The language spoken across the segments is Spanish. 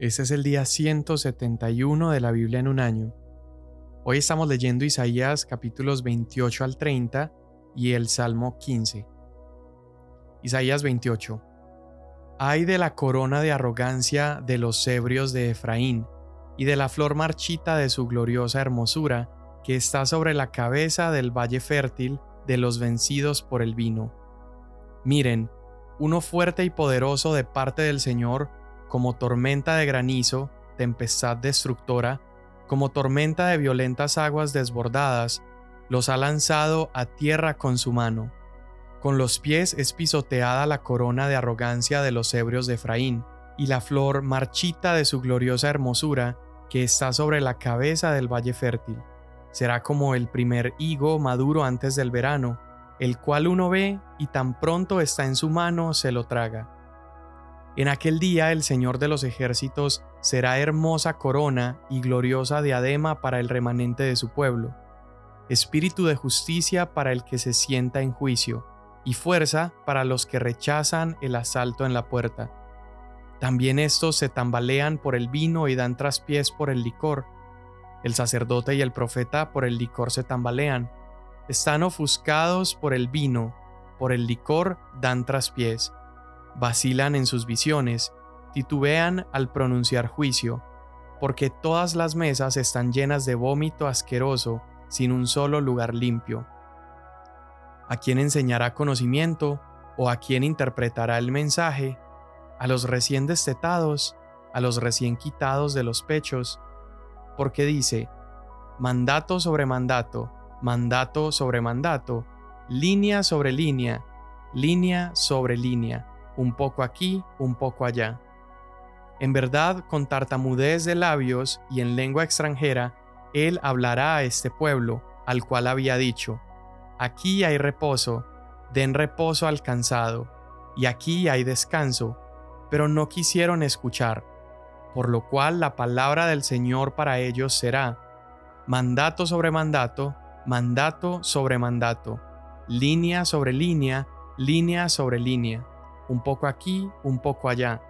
Este es el día 171 de la Biblia en un año. Hoy estamos leyendo Isaías capítulos 28 al 30 y el Salmo 15. Isaías 28. Ay de la corona de arrogancia de los cebrios de Efraín y de la flor marchita de su gloriosa hermosura que está sobre la cabeza del valle fértil de los vencidos por el vino. Miren, uno fuerte y poderoso de parte del Señor como tormenta de granizo, tempestad destructora, como tormenta de violentas aguas desbordadas, los ha lanzado a tierra con su mano. Con los pies es pisoteada la corona de arrogancia de los ebrios de Efraín, y la flor marchita de su gloriosa hermosura, que está sobre la cabeza del valle fértil. Será como el primer higo maduro antes del verano, el cual uno ve y tan pronto está en su mano se lo traga. En aquel día el Señor de los ejércitos será hermosa corona y gloriosa diadema para el remanente de su pueblo, espíritu de justicia para el que se sienta en juicio, y fuerza para los que rechazan el asalto en la puerta. También estos se tambalean por el vino y dan traspiés por el licor. El sacerdote y el profeta por el licor se tambalean. Están ofuscados por el vino, por el licor dan traspiés vacilan en sus visiones, titubean al pronunciar juicio, porque todas las mesas están llenas de vómito asqueroso, sin un solo lugar limpio. ¿A quién enseñará conocimiento o a quién interpretará el mensaje? A los recién destetados, a los recién quitados de los pechos, porque dice, mandato sobre mandato, mandato sobre mandato, línea sobre línea, línea sobre línea un poco aquí, un poco allá. En verdad, con tartamudez de labios y en lengua extranjera, él hablará a este pueblo, al cual había dicho, Aquí hay reposo, den reposo al cansado, y aquí hay descanso, pero no quisieron escuchar, por lo cual la palabra del Señor para ellos será, mandato sobre mandato, mandato sobre mandato, línea sobre línea, línea sobre línea un poco aquí, un poco allá,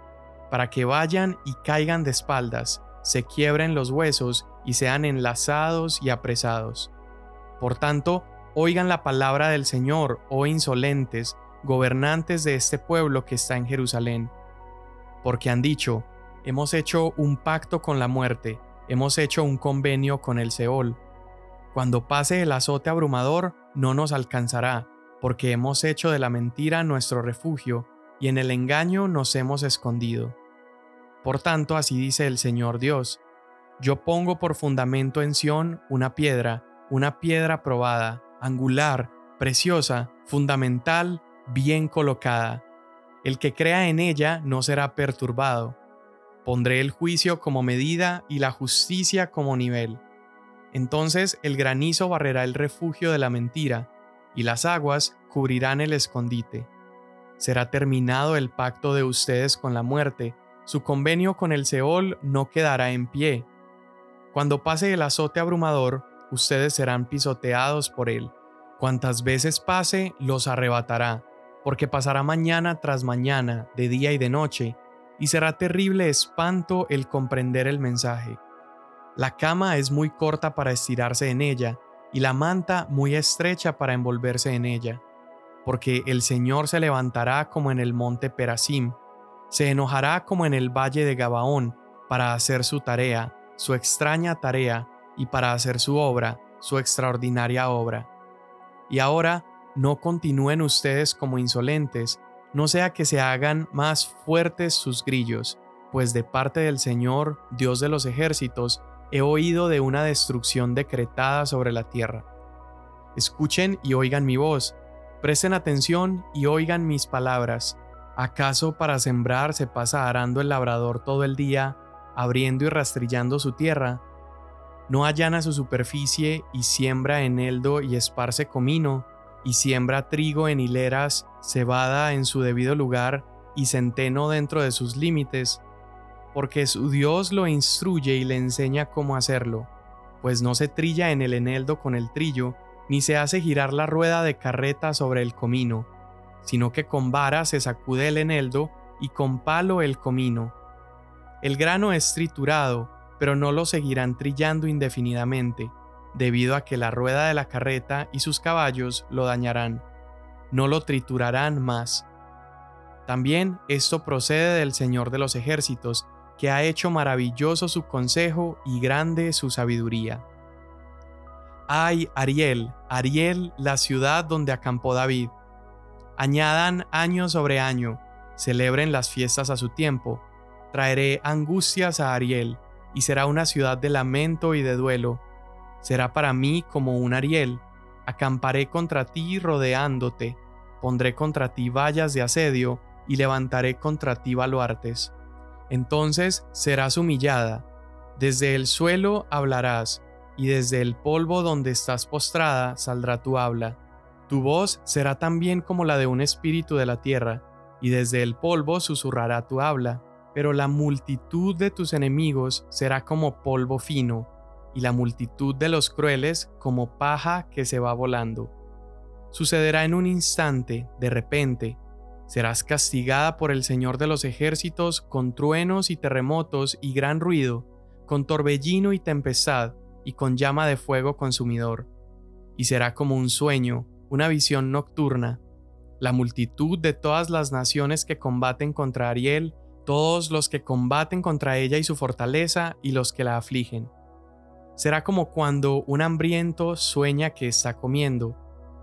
para que vayan y caigan de espaldas, se quiebren los huesos y sean enlazados y apresados. Por tanto, oigan la palabra del Señor, oh insolentes, gobernantes de este pueblo que está en Jerusalén. Porque han dicho, hemos hecho un pacto con la muerte, hemos hecho un convenio con el Seol. Cuando pase el azote abrumador, no nos alcanzará, porque hemos hecho de la mentira nuestro refugio y en el engaño nos hemos escondido. Por tanto, así dice el Señor Dios, yo pongo por fundamento en Sión una piedra, una piedra probada, angular, preciosa, fundamental, bien colocada. El que crea en ella no será perturbado. Pondré el juicio como medida y la justicia como nivel. Entonces el granizo barrerá el refugio de la mentira, y las aguas cubrirán el escondite será terminado el pacto de ustedes con la muerte, su convenio con el Seol no quedará en pie. Cuando pase el azote abrumador, ustedes serán pisoteados por él. Cuantas veces pase, los arrebatará, porque pasará mañana tras mañana, de día y de noche, y será terrible espanto el comprender el mensaje. La cama es muy corta para estirarse en ella, y la manta muy estrecha para envolverse en ella porque el Señor se levantará como en el monte Perasim, se enojará como en el valle de Gabaón, para hacer su tarea, su extraña tarea, y para hacer su obra, su extraordinaria obra. Y ahora, no continúen ustedes como insolentes, no sea que se hagan más fuertes sus grillos, pues de parte del Señor, Dios de los ejércitos, he oído de una destrucción decretada sobre la tierra. Escuchen y oigan mi voz, Presten atención y oigan mis palabras. ¿Acaso para sembrar se pasa arando el labrador todo el día, abriendo y rastrillando su tierra? ¿No allana su superficie y siembra eneldo y esparce comino, y siembra trigo en hileras, cebada en su debido lugar y centeno dentro de sus límites? Porque su Dios lo instruye y le enseña cómo hacerlo, pues no se trilla en el eneldo con el trillo, ni se hace girar la rueda de carreta sobre el comino, sino que con vara se sacude el eneldo y con palo el comino. El grano es triturado, pero no lo seguirán trillando indefinidamente, debido a que la rueda de la carreta y sus caballos lo dañarán. No lo triturarán más. También esto procede del Señor de los ejércitos, que ha hecho maravilloso su consejo y grande su sabiduría. Ay, Ariel, Ariel, la ciudad donde acampó David. Añadan año sobre año, celebren las fiestas a su tiempo. Traeré angustias a Ariel, y será una ciudad de lamento y de duelo. Será para mí como un Ariel. Acamparé contra ti rodeándote, pondré contra ti vallas de asedio, y levantaré contra ti baluartes. Entonces serás humillada, desde el suelo hablarás, y desde el polvo donde estás postrada saldrá tu habla. Tu voz será también como la de un espíritu de la tierra, y desde el polvo susurrará tu habla. Pero la multitud de tus enemigos será como polvo fino, y la multitud de los crueles como paja que se va volando. Sucederá en un instante, de repente, serás castigada por el Señor de los ejércitos con truenos y terremotos y gran ruido, con torbellino y tempestad, y con llama de fuego consumidor. Y será como un sueño, una visión nocturna. La multitud de todas las naciones que combaten contra Ariel, todos los que combaten contra ella y su fortaleza, y los que la afligen. Será como cuando un hambriento sueña que está comiendo,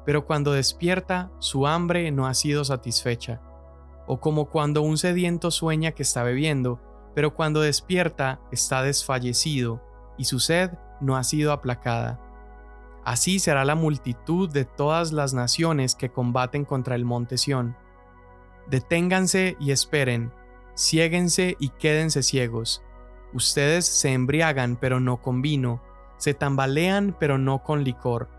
pero cuando despierta su hambre no ha sido satisfecha. O como cuando un sediento sueña que está bebiendo, pero cuando despierta está desfallecido, y su sed no ha sido aplacada. Así será la multitud de todas las naciones que combaten contra el monte Sión. Deténganse y esperen, ciéguense y quédense ciegos. Ustedes se embriagan pero no con vino, se tambalean pero no con licor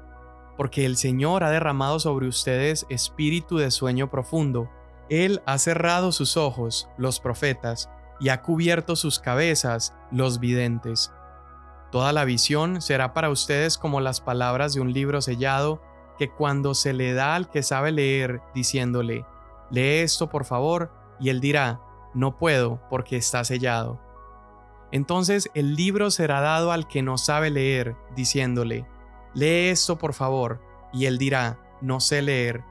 porque el Señor ha derramado sobre ustedes espíritu de sueño profundo. Él ha cerrado sus ojos, los profetas, y ha cubierto sus cabezas, los videntes. Toda la visión será para ustedes como las palabras de un libro sellado, que cuando se le da al que sabe leer, diciéndole, lee esto por favor, y él dirá, no puedo porque está sellado. Entonces el libro será dado al que no sabe leer, diciéndole, Lee esto, por favor. Y él dirá, no sé leer.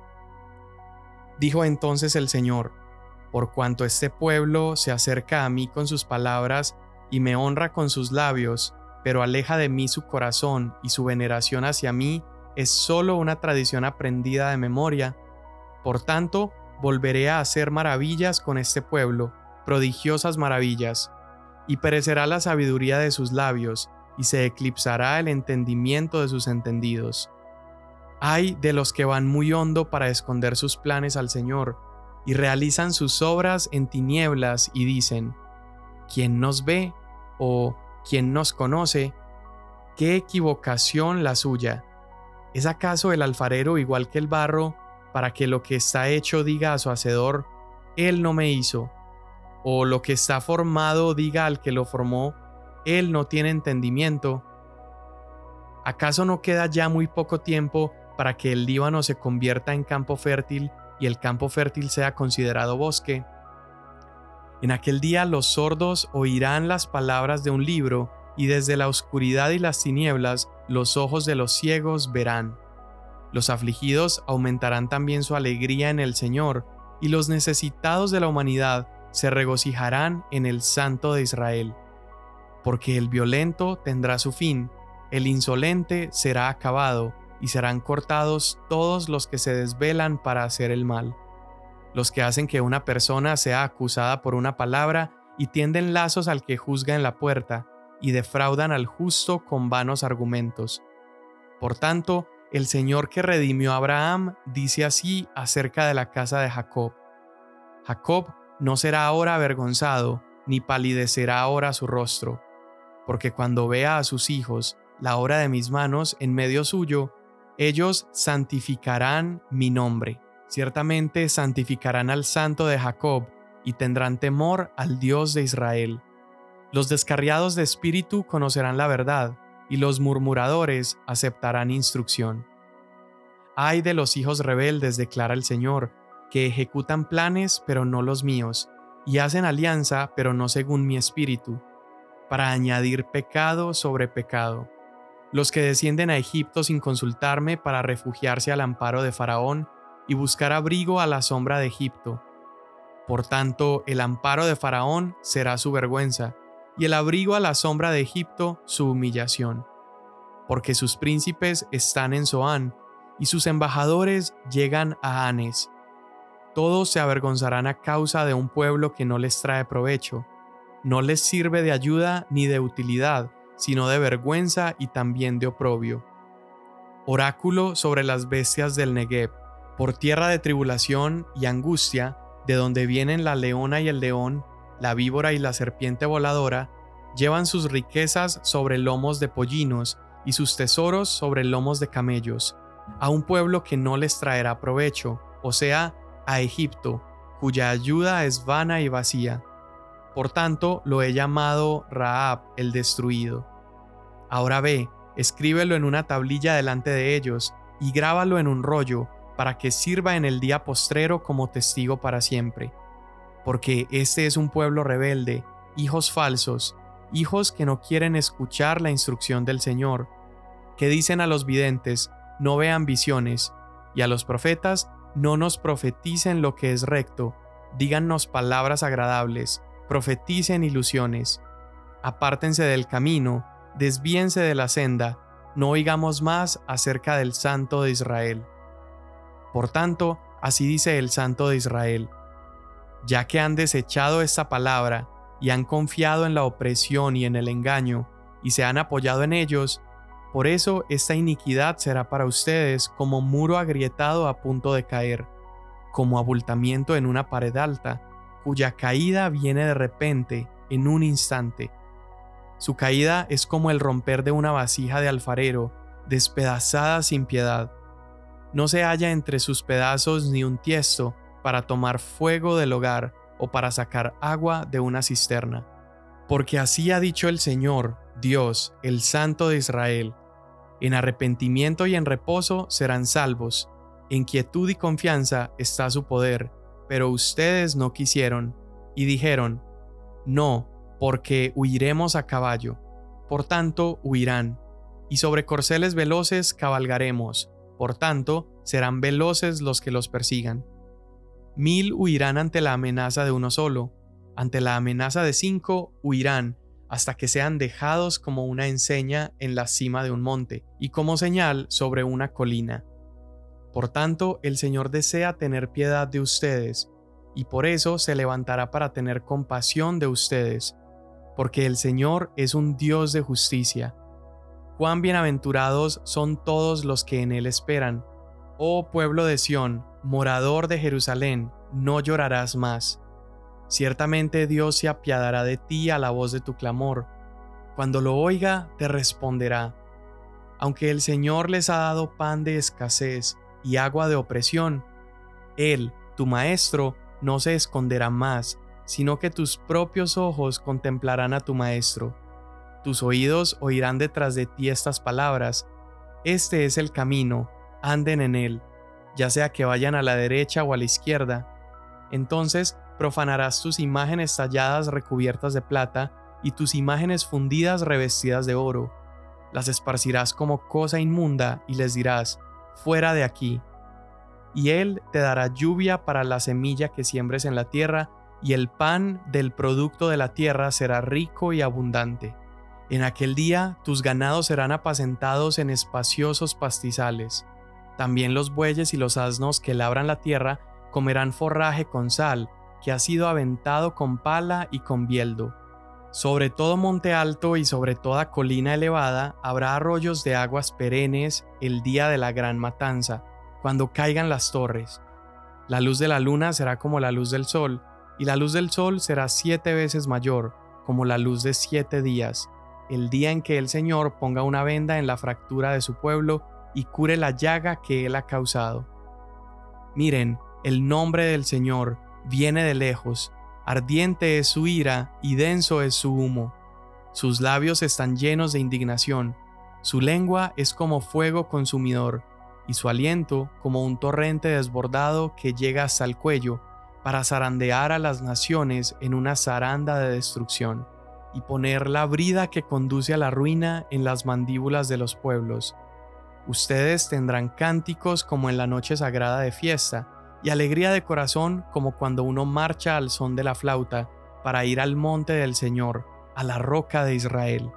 Dijo entonces el Señor, por cuanto este pueblo se acerca a mí con sus palabras y me honra con sus labios, pero aleja de mí su corazón y su veneración hacia mí es solo una tradición aprendida de memoria. Por tanto, volveré a hacer maravillas con este pueblo, prodigiosas maravillas, y perecerá la sabiduría de sus labios, y se eclipsará el entendimiento de sus entendidos. Hay de los que van muy hondo para esconder sus planes al Señor, y realizan sus obras en tinieblas y dicen, ¿quién nos ve? o ¿quién nos conoce? ¡Qué equivocación la suya! ¿Es acaso el alfarero igual que el barro, para que lo que está hecho diga a su hacedor, Él no me hizo? ¿O lo que está formado diga al que lo formó, él no tiene entendimiento. ¿Acaso no queda ya muy poco tiempo para que el Líbano se convierta en campo fértil y el campo fértil sea considerado bosque? En aquel día los sordos oirán las palabras de un libro, y desde la oscuridad y las tinieblas los ojos de los ciegos verán. Los afligidos aumentarán también su alegría en el Señor, y los necesitados de la humanidad se regocijarán en el Santo de Israel porque el violento tendrá su fin, el insolente será acabado, y serán cortados todos los que se desvelan para hacer el mal, los que hacen que una persona sea acusada por una palabra y tienden lazos al que juzga en la puerta, y defraudan al justo con vanos argumentos. Por tanto, el Señor que redimió a Abraham dice así acerca de la casa de Jacob. Jacob no será ahora avergonzado, ni palidecerá ahora su rostro porque cuando vea a sus hijos la obra de mis manos en medio suyo, ellos santificarán mi nombre. Ciertamente santificarán al santo de Jacob y tendrán temor al Dios de Israel. Los descarriados de espíritu conocerán la verdad, y los murmuradores aceptarán instrucción. Ay de los hijos rebeldes, declara el Señor, que ejecutan planes pero no los míos, y hacen alianza, pero no según mi espíritu, para añadir pecado sobre pecado. Los que descienden a Egipto sin consultarme para refugiarse al amparo de Faraón y buscar abrigo a la sombra de Egipto. Por tanto, el amparo de Faraón será su vergüenza, y el abrigo a la sombra de Egipto su humillación. Porque sus príncipes están en Zoán, y sus embajadores llegan a Anes. Todos se avergonzarán a causa de un pueblo que no les trae provecho, no les sirve de ayuda ni de utilidad, sino de vergüenza y también de oprobio. Oráculo sobre las bestias del Negev, por tierra de tribulación y angustia, de donde vienen la leona y el león, la víbora y la serpiente voladora, llevan sus riquezas sobre lomos de pollinos y sus tesoros sobre lomos de camellos, a un pueblo que no les traerá provecho, o sea, a Egipto, cuya ayuda es vana y vacía. Por tanto, lo he llamado Raab el destruido. Ahora ve, escríbelo en una tablilla delante de ellos, y grábalo en un rollo, para que sirva en el día postrero como testigo para siempre. Porque este es un pueblo rebelde, hijos falsos, hijos que no quieren escuchar la instrucción del Señor, que dicen a los videntes, no vean visiones, y a los profetas, no nos profeticen lo que es recto, dígannos palabras agradables, profeticen ilusiones. Apártense del camino, desvíense de la senda, no oigamos más acerca del Santo de Israel. Por tanto, así dice el Santo de Israel, ya que han desechado esta palabra y han confiado en la opresión y en el engaño, y se han apoyado en ellos, por eso esta iniquidad será para ustedes como muro agrietado a punto de caer, como abultamiento en una pared alta, cuya caída viene de repente, en un instante. Su caída es como el romper de una vasija de alfarero, despedazada sin piedad. No se halla entre sus pedazos ni un tiesto para tomar fuego del hogar o para sacar agua de una cisterna. Porque así ha dicho el Señor, Dios, el Santo de Israel, en arrepentimiento y en reposo serán salvos, en quietud y confianza está su poder, pero ustedes no quisieron, y dijeron, No, porque huiremos a caballo, por tanto huirán, y sobre corceles veloces cabalgaremos, por tanto serán veloces los que los persigan. Mil huirán ante la amenaza de uno solo, ante la amenaza de cinco huirán, hasta que sean dejados como una enseña en la cima de un monte y como señal sobre una colina. Por tanto, el Señor desea tener piedad de ustedes, y por eso se levantará para tener compasión de ustedes, porque el Señor es un Dios de justicia. Cuán bienaventurados son todos los que en Él esperan. Oh pueblo de Sión, morador de Jerusalén, no llorarás más Ciertamente Dios se apiadará de ti a la voz de tu clamor. Cuando lo oiga, te responderá. Aunque el Señor les ha dado pan de escasez y agua de opresión, Él, tu Maestro, no se esconderá más, sino que tus propios ojos contemplarán a tu Maestro. Tus oídos oirán detrás de ti estas palabras. Este es el camino, anden en él, ya sea que vayan a la derecha o a la izquierda. Entonces profanarás tus imágenes talladas recubiertas de plata y tus imágenes fundidas revestidas de oro. Las esparcirás como cosa inmunda y les dirás, fuera de aquí. Y él te dará lluvia para la semilla que siembres en la tierra, y el pan del producto de la tierra será rico y abundante. En aquel día tus ganados serán apacentados en espaciosos pastizales. También los bueyes y los asnos que labran la tierra comerán forraje con sal, que ha sido aventado con pala y con bieldo. Sobre todo monte alto y sobre toda colina elevada habrá arroyos de aguas perennes el día de la gran matanza, cuando caigan las torres. La luz de la luna será como la luz del sol, y la luz del sol será siete veces mayor, como la luz de siete días, el día en que el Señor ponga una venda en la fractura de su pueblo y cure la llaga que él ha causado. Miren, el nombre del Señor, viene de lejos, ardiente es su ira y denso es su humo. Sus labios están llenos de indignación, su lengua es como fuego consumidor, y su aliento como un torrente desbordado que llega hasta el cuello, para zarandear a las naciones en una zaranda de destrucción, y poner la brida que conduce a la ruina en las mandíbulas de los pueblos. Ustedes tendrán cánticos como en la noche sagrada de fiesta, y alegría de corazón como cuando uno marcha al son de la flauta para ir al monte del Señor, a la roca de Israel.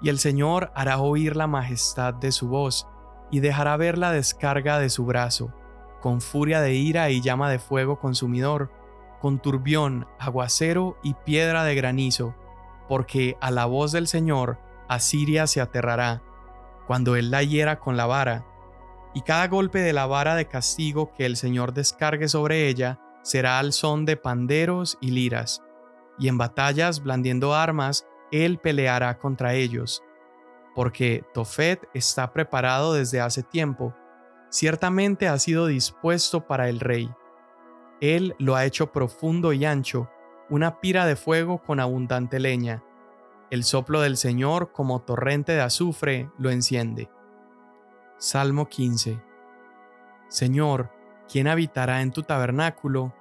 Y el Señor hará oír la majestad de su voz, y dejará ver la descarga de su brazo, con furia de ira y llama de fuego consumidor, con turbión, aguacero y piedra de granizo, porque a la voz del Señor Asiria se aterrará, cuando él la hiera con la vara, y cada golpe de la vara de castigo que el Señor descargue sobre ella será al son de panderos y liras, y en batallas blandiendo armas, él peleará contra ellos, porque Tofet está preparado desde hace tiempo, ciertamente ha sido dispuesto para el rey. Él lo ha hecho profundo y ancho, una pira de fuego con abundante leña. El soplo del Señor como torrente de azufre lo enciende. Salmo 15 Señor, ¿quién habitará en tu tabernáculo?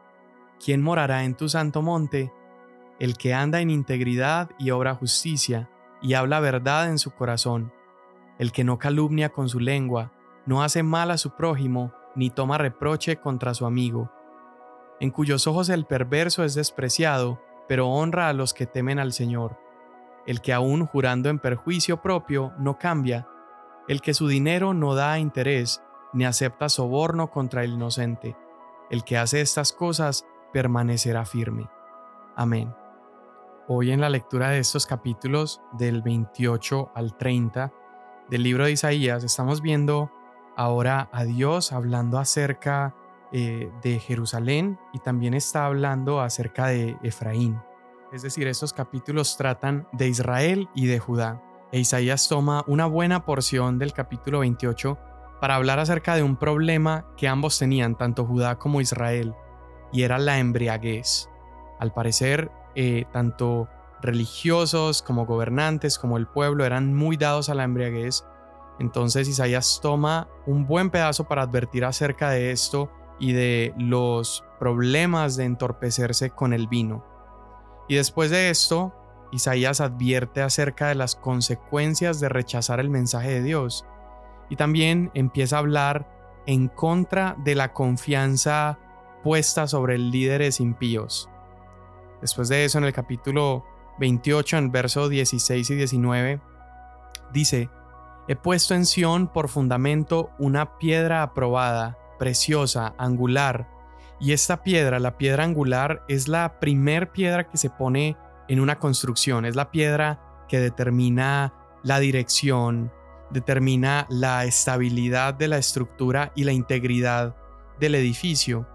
¿Quién morará en tu santo monte? El que anda en integridad y obra justicia, y habla verdad en su corazón, el que no calumnia con su lengua, no hace mal a su prójimo, ni toma reproche contra su amigo, en cuyos ojos el perverso es despreciado, pero honra a los que temen al Señor, el que aún jurando en perjuicio propio no cambia, el que su dinero no da interés, ni acepta soborno contra el inocente, el que hace estas cosas permanecerá firme. Amén. Hoy en la lectura de estos capítulos del 28 al 30 del libro de Isaías estamos viendo ahora a Dios hablando acerca eh, de Jerusalén y también está hablando acerca de Efraín. Es decir, estos capítulos tratan de Israel y de Judá. E Isaías toma una buena porción del capítulo 28 para hablar acerca de un problema que ambos tenían, tanto Judá como Israel, y era la embriaguez. Al parecer, eh, tanto religiosos como gobernantes como el pueblo eran muy dados a la embriaguez. Entonces Isaías toma un buen pedazo para advertir acerca de esto y de los problemas de entorpecerse con el vino. Y después de esto, Isaías advierte acerca de las consecuencias de rechazar el mensaje de Dios y también empieza a hablar en contra de la confianza puesta sobre líderes impíos. Después de eso, en el capítulo 28, en el verso 16 y 19, dice, He puesto en Sión por fundamento una piedra aprobada, preciosa, angular, y esta piedra, la piedra angular, es la primer piedra que se pone en una construcción, es la piedra que determina la dirección, determina la estabilidad de la estructura y la integridad del edificio.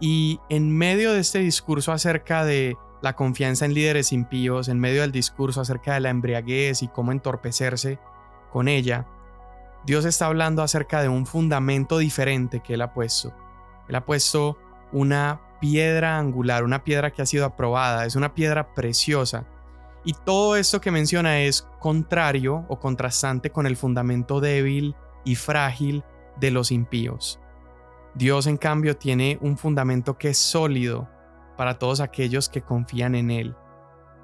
Y en medio de este discurso acerca de la confianza en líderes impíos, en medio del discurso acerca de la embriaguez y cómo entorpecerse con ella, Dios está hablando acerca de un fundamento diferente que Él ha puesto. Él ha puesto una piedra angular, una piedra que ha sido aprobada, es una piedra preciosa. Y todo esto que menciona es contrario o contrastante con el fundamento débil y frágil de los impíos. Dios en cambio tiene un fundamento que es sólido, para todos aquellos que confían en Él.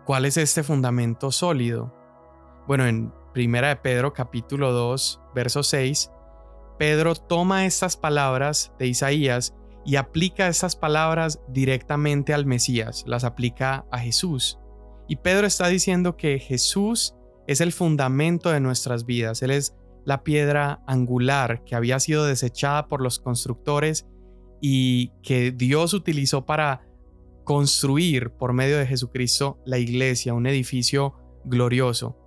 ¿Cuál es este fundamento sólido? Bueno, en Primera de Pedro capítulo 2, verso 6, Pedro toma estas palabras de Isaías y aplica estas palabras directamente al Mesías, las aplica a Jesús. Y Pedro está diciendo que Jesús es el fundamento de nuestras vidas, Él es la piedra angular que había sido desechada por los constructores y que Dios utilizó para construir por medio de Jesucristo la iglesia, un edificio glorioso.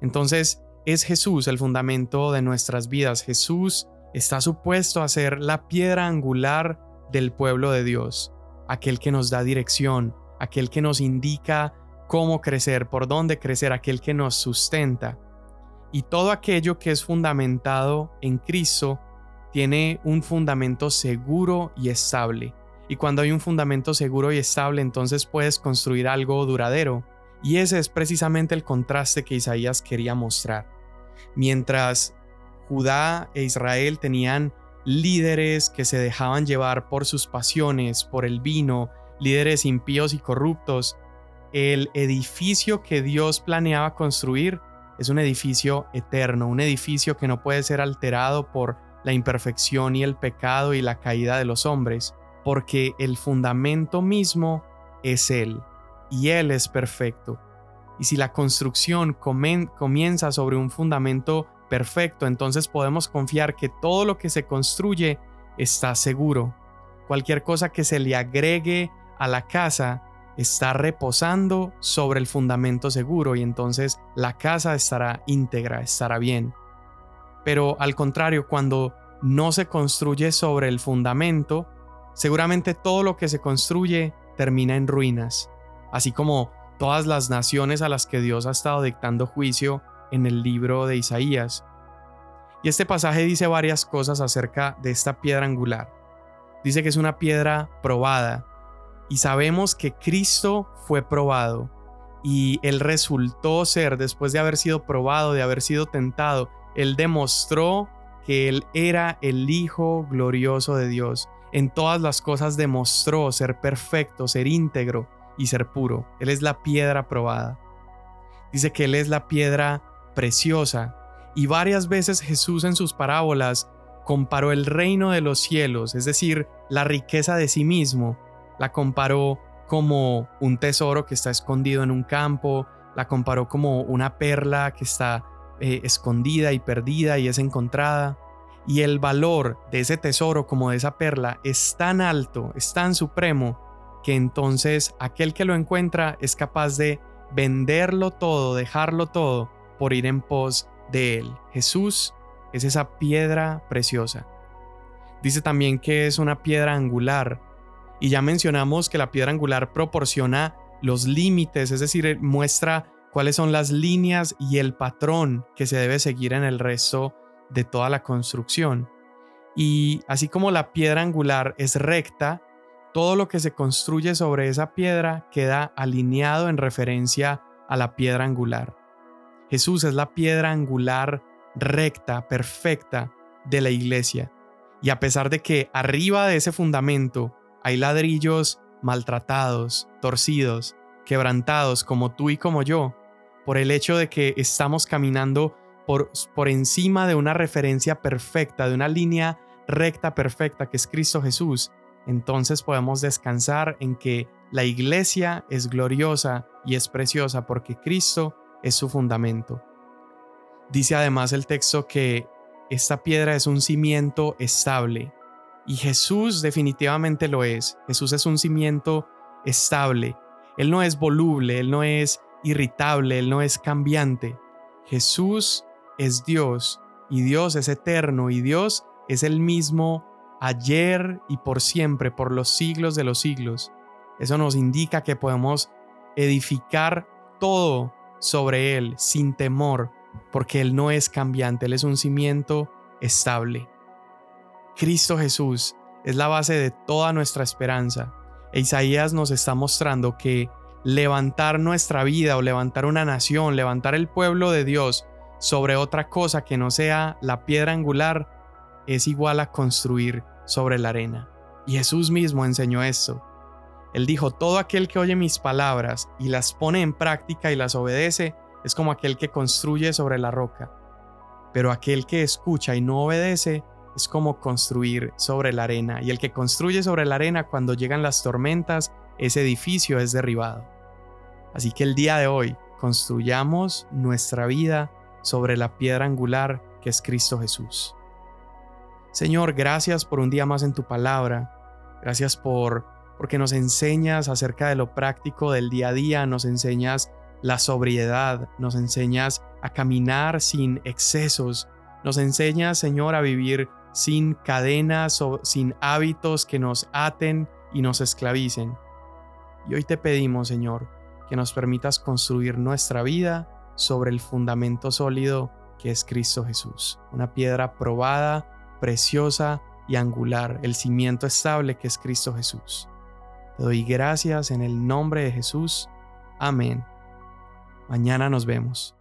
Entonces es Jesús el fundamento de nuestras vidas. Jesús está supuesto a ser la piedra angular del pueblo de Dios, aquel que nos da dirección, aquel que nos indica cómo crecer, por dónde crecer, aquel que nos sustenta. Y todo aquello que es fundamentado en Cristo tiene un fundamento seguro y estable. Y cuando hay un fundamento seguro y estable, entonces puedes construir algo duradero. Y ese es precisamente el contraste que Isaías quería mostrar. Mientras Judá e Israel tenían líderes que se dejaban llevar por sus pasiones, por el vino, líderes impíos y corruptos, el edificio que Dios planeaba construir es un edificio eterno, un edificio que no puede ser alterado por la imperfección y el pecado y la caída de los hombres, porque el fundamento mismo es Él, y Él es perfecto. Y si la construcción comienza sobre un fundamento perfecto, entonces podemos confiar que todo lo que se construye está seguro. Cualquier cosa que se le agregue a la casa está reposando sobre el fundamento seguro y entonces la casa estará íntegra, estará bien. Pero al contrario, cuando no se construye sobre el fundamento, seguramente todo lo que se construye termina en ruinas, así como todas las naciones a las que Dios ha estado dictando juicio en el libro de Isaías. Y este pasaje dice varias cosas acerca de esta piedra angular. Dice que es una piedra probada, y sabemos que Cristo fue probado y Él resultó ser, después de haber sido probado, de haber sido tentado, Él demostró que Él era el Hijo glorioso de Dios. En todas las cosas demostró ser perfecto, ser íntegro y ser puro. Él es la piedra probada. Dice que Él es la piedra preciosa. Y varias veces Jesús en sus parábolas comparó el reino de los cielos, es decir, la riqueza de sí mismo, la comparó como un tesoro que está escondido en un campo, la comparó como una perla que está eh, escondida y perdida y es encontrada. Y el valor de ese tesoro como de esa perla es tan alto, es tan supremo, que entonces aquel que lo encuentra es capaz de venderlo todo, dejarlo todo, por ir en pos de él. Jesús es esa piedra preciosa. Dice también que es una piedra angular, y ya mencionamos que la piedra angular proporciona los límites, es decir, muestra cuáles son las líneas y el patrón que se debe seguir en el resto de toda la construcción. Y así como la piedra angular es recta, todo lo que se construye sobre esa piedra queda alineado en referencia a la piedra angular. Jesús es la piedra angular recta, perfecta de la iglesia. Y a pesar de que arriba de ese fundamento hay ladrillos maltratados, torcidos, quebrantados como tú y como yo, por el hecho de que estamos caminando por, por encima de una referencia perfecta, de una línea recta perfecta que es Cristo Jesús, entonces podemos descansar en que la iglesia es gloriosa y es preciosa porque Cristo es su fundamento. Dice además el texto que esta piedra es un cimiento estable, y Jesús definitivamente lo es. Jesús es un cimiento estable. Él no es voluble, Él no es irritable, Él no es cambiante. Jesús es Dios y Dios es eterno y Dios es el mismo ayer y por siempre, por los siglos de los siglos. Eso nos indica que podemos edificar todo sobre Él sin temor, porque Él no es cambiante, Él es un cimiento estable. Cristo Jesús es la base de toda nuestra esperanza. E Isaías nos está mostrando que levantar nuestra vida o levantar una nación, levantar el pueblo de Dios sobre otra cosa que no sea la piedra angular, es igual a construir sobre la arena. Y Jesús mismo enseñó esto. Él dijo, todo aquel que oye mis palabras y las pone en práctica y las obedece, es como aquel que construye sobre la roca. Pero aquel que escucha y no obedece, es como construir sobre la arena, y el que construye sobre la arena cuando llegan las tormentas, ese edificio es derribado. Así que el día de hoy construyamos nuestra vida sobre la piedra angular que es Cristo Jesús. Señor, gracias por un día más en tu palabra. Gracias por porque nos enseñas acerca de lo práctico del día a día, nos enseñas la sobriedad, nos enseñas a caminar sin excesos, nos enseñas, Señor, a vivir sin cadenas o sin hábitos que nos aten y nos esclavicen. Y hoy te pedimos, Señor, que nos permitas construir nuestra vida sobre el fundamento sólido que es Cristo Jesús, una piedra probada, preciosa y angular, el cimiento estable que es Cristo Jesús. Te doy gracias en el nombre de Jesús. Amén. Mañana nos vemos.